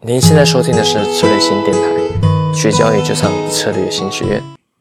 您现在收听的是策略新电台，学交易就上策略新学院。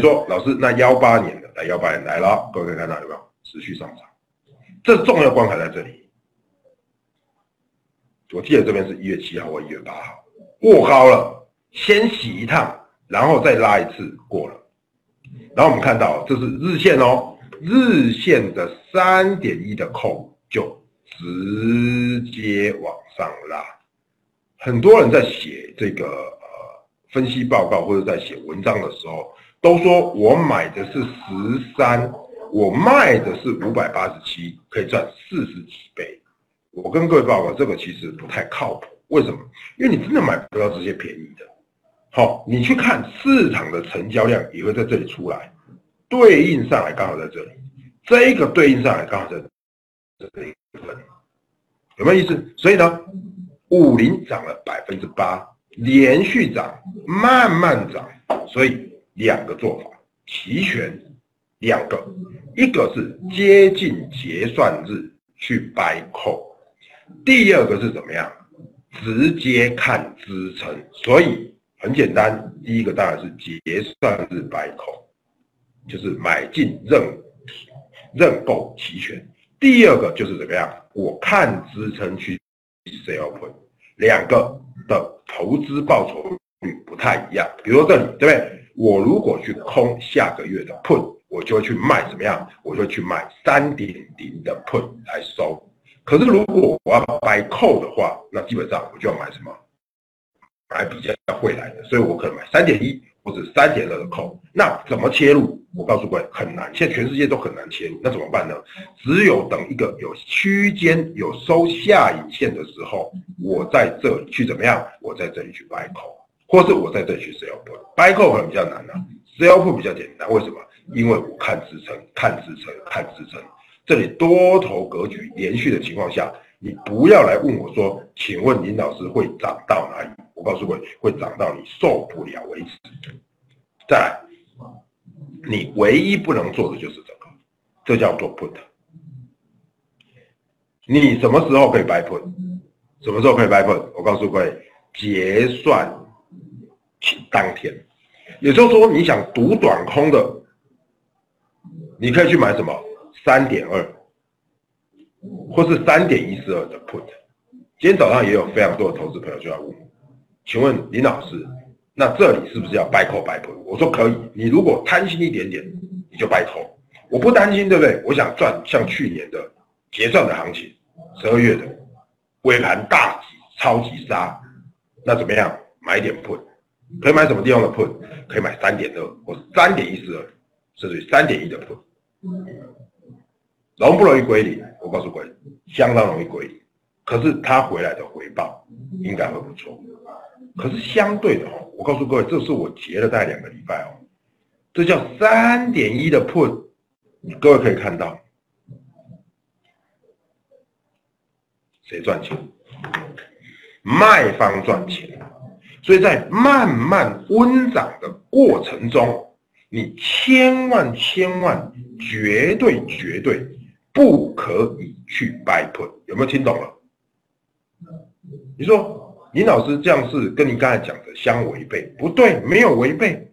说老师，那幺八年的来幺八年来了，各位可以看到有没有持续上涨？这重要关卡在这里。我记得这边是一月七号或一月八号，过高了，先洗一趟，然后再拉一次过了。然后我们看到这是日线哦，日线的三点一的扣就直接往上拉。很多人在写这个呃分析报告或者在写文章的时候，都说我买的是十三，我卖的是五百八十七，可以赚四十几倍。我跟各位报告，这个其实不太靠谱。为什么？因为你真的买不到这些便宜的。好，你去看市场的成交量也会在这里出来，对应上来刚好在这里，这一个对应上来刚好在这一部分，有没有意思？所以呢？五零涨了百分之八，连续涨，慢慢涨，所以两个做法，期权两个，一个是接近结算日去 buy call，第二个是怎么样？直接看支撑，所以很简单，第一个当然是结算日 buy call，就是买进认认购期权，第二个就是怎么样？我看支撑去。Sell put 两个的投资报酬率不太一样，比如说这里，对不对？我如果去空下个月的 put，我就会去卖怎么样？我就去买三点零的 put 来收。可是如果我要 buy call 的话，那基本上我就要买什么？买比较会来的，所以我可能买三点一。或者三点二的扣，那怎么切入？我告诉各位很难，现在全世界都很难切入。那怎么办呢？只有等一个有区间、有收下影线的时候，我在这里去怎么样？我在这里去 buy call，或是我在这里去 sell put。buy call 可能比较难啊，sell put 比较简单。为什么？因为我看支撑，看支撑，看支撑。这里多头格局连续的情况下，你不要来问我说，请问林老师会涨到哪里？我告诉各位，会涨到你受不了为止。再来，你唯一不能做的就是这个，这叫做 put。你什么时候可以 buy put？什么时候可以 buy put？我告诉各位，结算当天，也就是说，你想赌短空的，你可以去买什么三点二，或是三点一四二的 put。今天早上也有非常多的投资朋友就要问我。请问林老师，那这里是不是要掰扣掰 put？我说可以，你如果贪心一点点，你就掰扣。我不担心，对不对？我想赚像去年的结算的行情，十二月的尾盘大吉超级杀，那怎么样？买点 put，可以买什么地方的 put？可以买三点二或三点一四二，甚至三点一的 put，容不容易归零？我告诉各位，相当容易归零。可是它回来的回报应该会不错。可是相对的哦，我告诉各位，这是我结了大概两个礼拜哦，这叫三点一的 put，各位可以看到，谁赚钱？卖方赚钱。所以在慢慢温涨的过程中，你千万千万绝对绝对不可以去 buy put，有没有听懂了？你说？林老师这样是跟你刚才讲的相违背，不对，没有违背。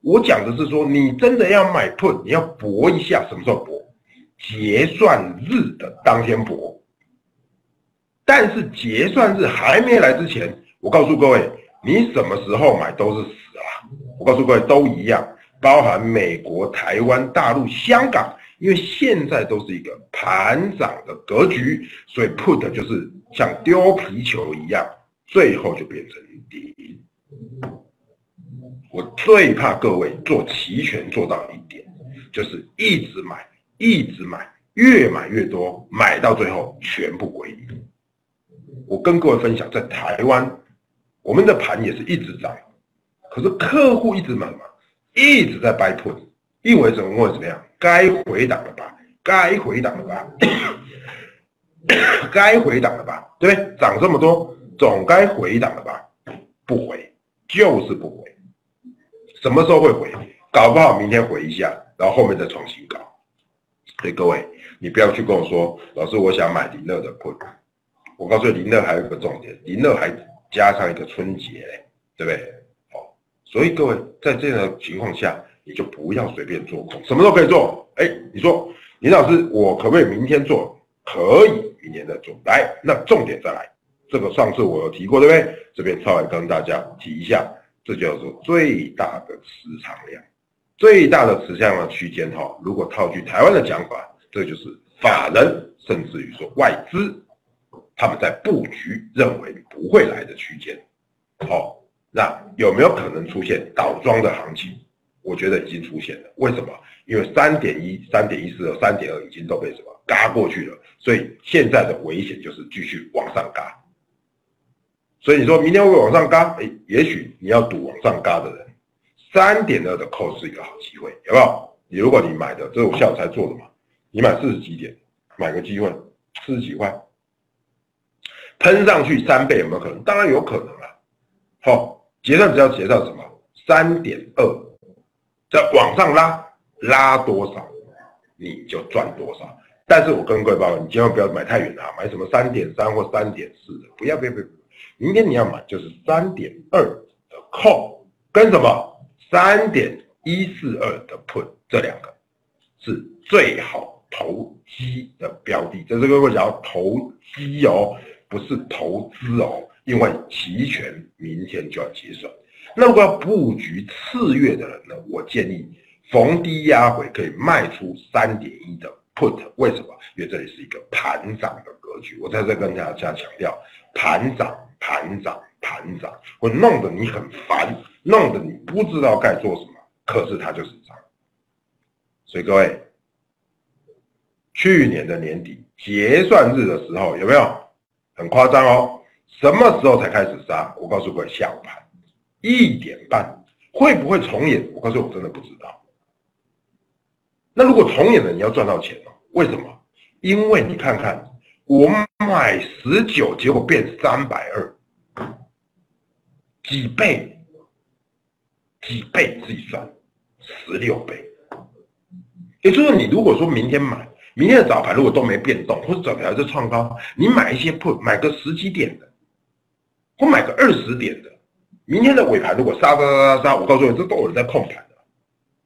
我讲的是说，你真的要买 put，你要搏一下，什么时候搏？结算日的当天搏。但是结算日还没来之前，我告诉各位，你什么时候买都是死啊！我告诉各位都一样，包含美国、台湾、大陆、香港，因为现在都是一个盘涨的格局，所以 put 就是像丢皮球一样。最后就变成跌。我最怕各位做期权做到一点，就是一直买，一直买，越买越多，买到最后全部归零。我跟各位分享，在台湾，我们的盘也是一直涨，可是客户一直买嘛，一直在掰破，因为怎么会怎么样？该回档了吧？该回档了吧？该回档了吧？对不对？涨这么多。总该回档了吧？不回，就是不回。什么时候会回？搞不好明天回一下，然后后面再重新搞。所以各位，你不要去跟我说，老师，我想买林乐的股。我告诉你，林乐还有一个重点，林乐还加上一个春节，对不对？好，所以各位在这样的情况下，你就不要随便做空，什么都可以做。哎，你说林老师，我可不可以明天做？可以，明天再做。来，那重点再来，这个上次我有提过，对不对？这边稍微跟大家提一下，这叫做最大的持仓量，最大的持仓量区间哈。如果套句台湾的讲法，这就是法人甚至于说外资。他们在布局，认为不会来的区间，好，那有没有可能出现倒装的行情？我觉得已经出现了。为什么？因为三点一、三点一四和三点二已经都被什么嘎过去了，所以现在的危险就是继续往上嘎。所以你说明天会往上嘎？哎，也许你要赌往上嘎的人，三点二的扣是一个好机会，有没有？你如果你买的，这是我下午才做的嘛，你买四十几点，买个机会，四十几块。喷上去三倍有没有可能？当然有可能了。好，结算只要结算什么？三点二，再往上拉，拉多少你就赚多少。但是我跟各位报告，你千万不要买太远啊，买什么三点三或三点四的，不要，不要，不要。明天你要买就是三点二的 call，跟什么三点一四二的 put，这两个是最好投机的标的。这是各位讲要投机哦。不是投资哦，因为期权明天就要结算。那如果要布局次月的人呢？我建议逢低压回可以卖出三点一的 put。为什么？因为这里是一个盘涨的格局。我在这跟大家强调，盘涨、盘涨、盘涨，会弄得你很烦，弄得你不知道该做什么。可是它就是涨。所以各位，去年的年底结算日的时候，有没有？很夸张哦，什么时候才开始杀？我告诉各位，下午盘一点半会不会重演？我告诉我真的不知道。那如果重演了，你要赚到钱哦。为什么？因为你看看，我买十九，结果变三百二，几倍？几倍？自己算，十六倍。也就是，你如果说明天买。明天的早盘如果都没变动，或者早盘还是创高，你买一些 put，买个十几点的，或买个二十点的。明天的尾盘如果杀杀杀杀，我告诉你，这都有人在控盘的。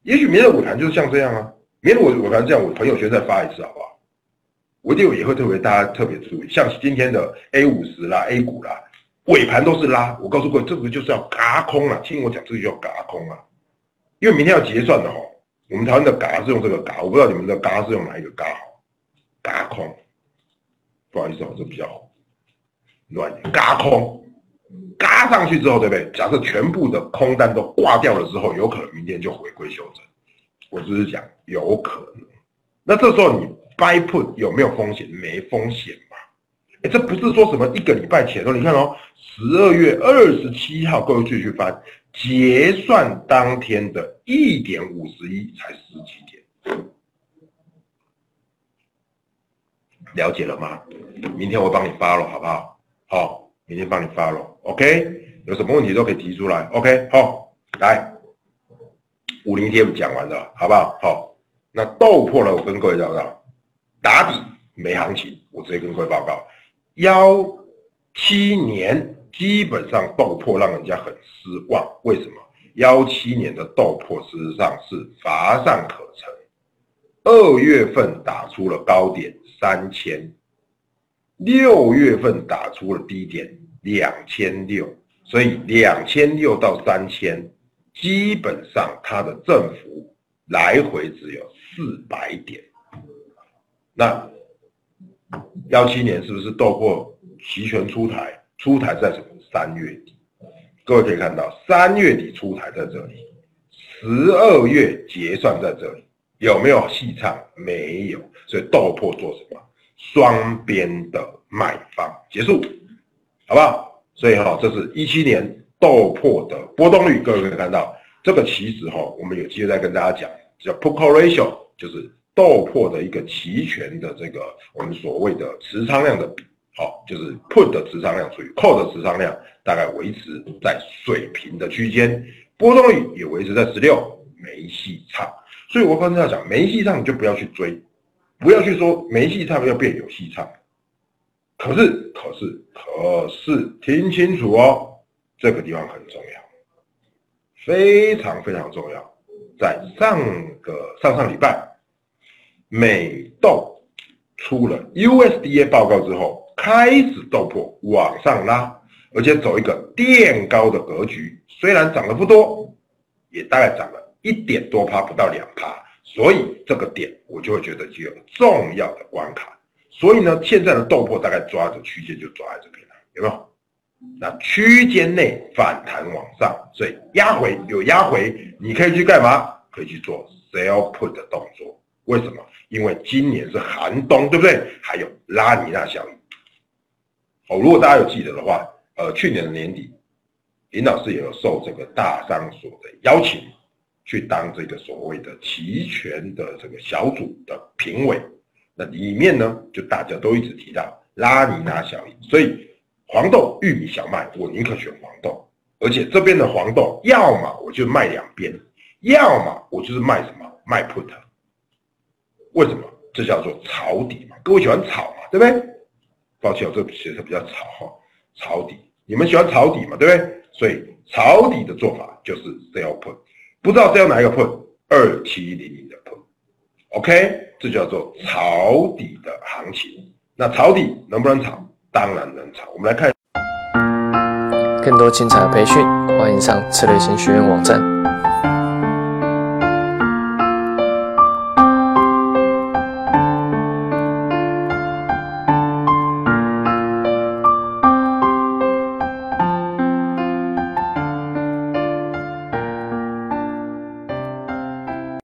也许明天的尾盘就是像这样啊，明天尾尾盘这样，我朋友圈再发一次好不好？我一定也会特别大家特别注意，像今天的 A 五十啦、A 股啦，尾盘都是拉。我告诉各位，这个就是要嘎空了，听我讲，这个叫嘎空啊，因为明天要结算的哦。我们台湾的嘎是用这个嘎，我不知道你们的嘎是用哪一个嘎好？嘎空，不好意思，我这比较乱。嘎空，嘎上去之后，对不对？假设全部的空单都挂掉了之后，有可能明天就回归修正。我只是讲有可能。那这时候你 buy put 有没有风险？没风险嘛？哎，这不是说什么一个礼拜前哦，你看哦，十二月二十七号，各位继续翻。结算当天的一点五十一才十几点，了解了吗？明天我帮你发了，好不好？好，明天帮你发了，OK？有什么问题都可以提出来，OK？好，来，五零天讲完了，好不好？好，那豆破呢，我跟各位讲讲，打底没行情，我直接跟各位报告，幺七年。基本上豆粕让人家很失望，为什么？幺七年的豆粕事实上是乏善可陈，二月份打出了高点三千，六月份打出了低点两千六，所以两千六到三千，基本上它的振幅来回只有四百点。那幺七年是不是豆粕齐全出台？出台在什么？三月底，各位可以看到，三月底出台在这里，十二月结算在这里，有没有细唱？没有，所以豆粕做什么？双边的卖方结束，好不好？所以哈，这是一七年豆粕的波动率，各位可以看到，这个其实哈，我们有机会再跟大家讲，叫 put call ratio，就是豆粕的一个期权的这个我们所谓的持仓量的比。好，就是 put 的持仓量除以 call 的持仓量，大概维持在水平的区间，波动率也维持在十六，没戏唱。所以我刚才要讲，没戏唱就不要去追，不要去说没戏唱要变有戏唱，可是，可是，可是，听清楚哦，这个地方很重要，非常非常重要。在上个上上礼拜，美豆出了 USDA 报告之后，开始豆粕往上拉，而且走一个垫高的格局。虽然涨得不多，也大概涨了一点多趴，不到两趴。所以这个点我就会觉得具有重要的关卡。所以呢，现在的豆粕大概抓着区间就抓在这边了，有没有？那区间内反弹往上，所以压回有压回，你可以去干嘛？可以去做 sell put 的动作。为什么？因为今年是寒冬，对不对？还有拉尼娜效应。哦，如果大家有记得的话，呃，去年的年底，林老师也有受这个大商所的邀请，去当这个所谓的期权的这个小组的评委。那里面呢，就大家都一直提到拉尼娜效应，所以黄豆、玉米、小麦，我宁可选黄豆。而且这边的黄豆，要么我就卖两边，要么我就是卖什么卖 put。为什么？这叫做抄底嘛？各位喜欢炒嘛，对不对？抱歉，我这写的比较炒哈，抄底。你们喜欢抄底嘛，对不对？所以抄底的做法就是 sell put，不知道 sell 哪一个 put，二七零零的 put，OK，这叫做抄底的行情。那抄底能不能炒？当然能炒。我们来看更多精彩的培训，欢迎上策略型学院网站。